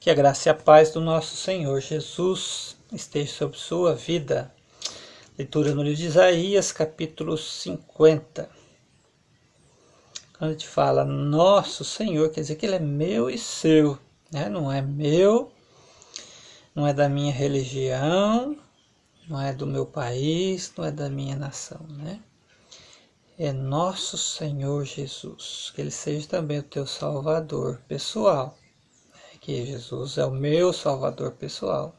Que a graça e a paz do nosso Senhor Jesus esteja sobre sua vida. Leitura no livro de Isaías, capítulo 50. Quando a gente fala nosso Senhor, quer dizer que Ele é meu e seu, né? não é meu, não é da minha religião, não é do meu país, não é da minha nação, né? É nosso Senhor Jesus, que Ele seja também o teu Salvador pessoal que Jesus é o meu Salvador pessoal,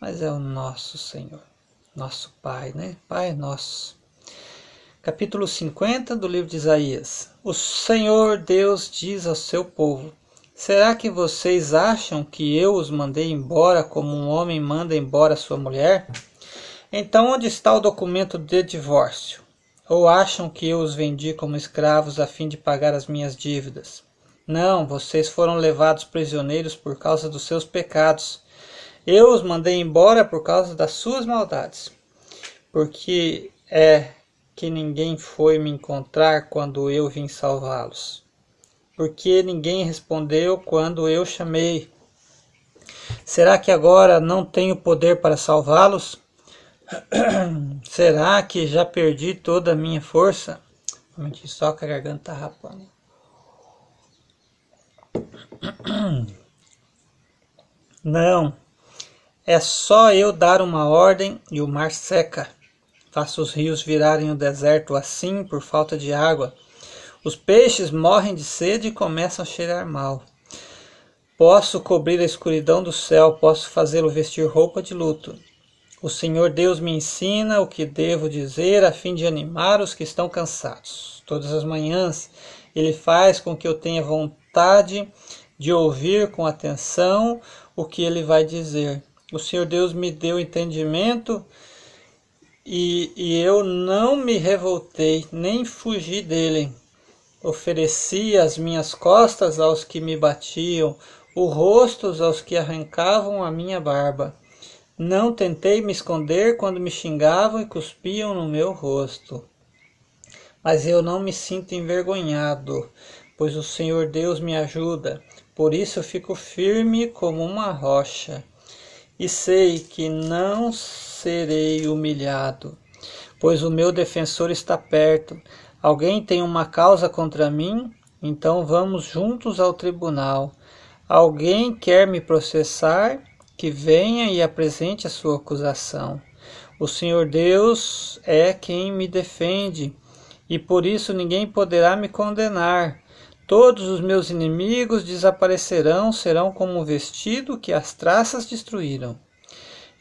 mas é o nosso Senhor, nosso Pai, né? Pai nosso. Capítulo 50 do livro de Isaías. O Senhor Deus diz ao seu povo: Será que vocês acham que eu os mandei embora como um homem manda embora sua mulher? Então, onde está o documento de divórcio? Ou acham que eu os vendi como escravos a fim de pagar as minhas dívidas? Não, vocês foram levados prisioneiros por causa dos seus pecados. Eu os mandei embora por causa das suas maldades. Porque é que ninguém foi me encontrar quando eu vim salvá-los. Porque ninguém respondeu quando eu chamei. Será que agora não tenho poder para salvá-los? Será que já perdi toda a minha força? Só que a garganta tá rapando. Não, é só eu dar uma ordem e o mar seca. Faço os rios virarem o deserto assim por falta de água. Os peixes morrem de sede e começam a cheirar mal. Posso cobrir a escuridão do céu, posso fazê-lo vestir roupa de luto. O Senhor Deus me ensina o que devo dizer a fim de animar os que estão cansados. Todas as manhãs ele faz com que eu tenha vontade de ouvir com atenção o que ele vai dizer. O Senhor Deus me deu entendimento e, e eu não me revoltei, nem fugi dele. Ofereci as minhas costas aos que me batiam, o rosto aos que arrancavam a minha barba. Não tentei me esconder quando me xingavam e cuspiam no meu rosto. Mas eu não me sinto envergonhado, pois o Senhor Deus me ajuda. Por isso fico firme como uma rocha, e sei que não serei humilhado, pois o meu defensor está perto. Alguém tem uma causa contra mim? Então vamos juntos ao tribunal. Alguém quer me processar? Que venha e apresente a sua acusação. O Senhor Deus é quem me defende, e por isso ninguém poderá me condenar. Todos os meus inimigos desaparecerão, serão como um vestido que as traças destruíram.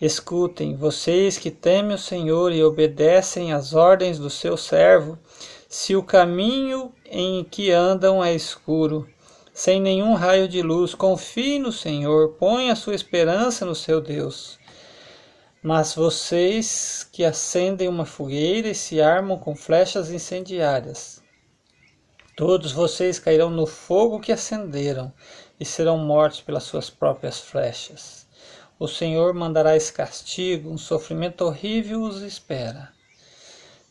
Escutem, vocês que temem o Senhor e obedecem às ordens do seu servo, se o caminho em que andam é escuro, sem nenhum raio de luz, confie no Senhor, ponha sua esperança no seu Deus. Mas vocês que acendem uma fogueira e se armam com flechas incendiárias, Todos vocês cairão no fogo que acenderam e serão mortos pelas suas próprias flechas. O Senhor mandará esse castigo, um sofrimento horrível os espera.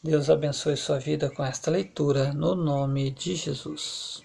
Deus abençoe sua vida com esta leitura, no nome de Jesus.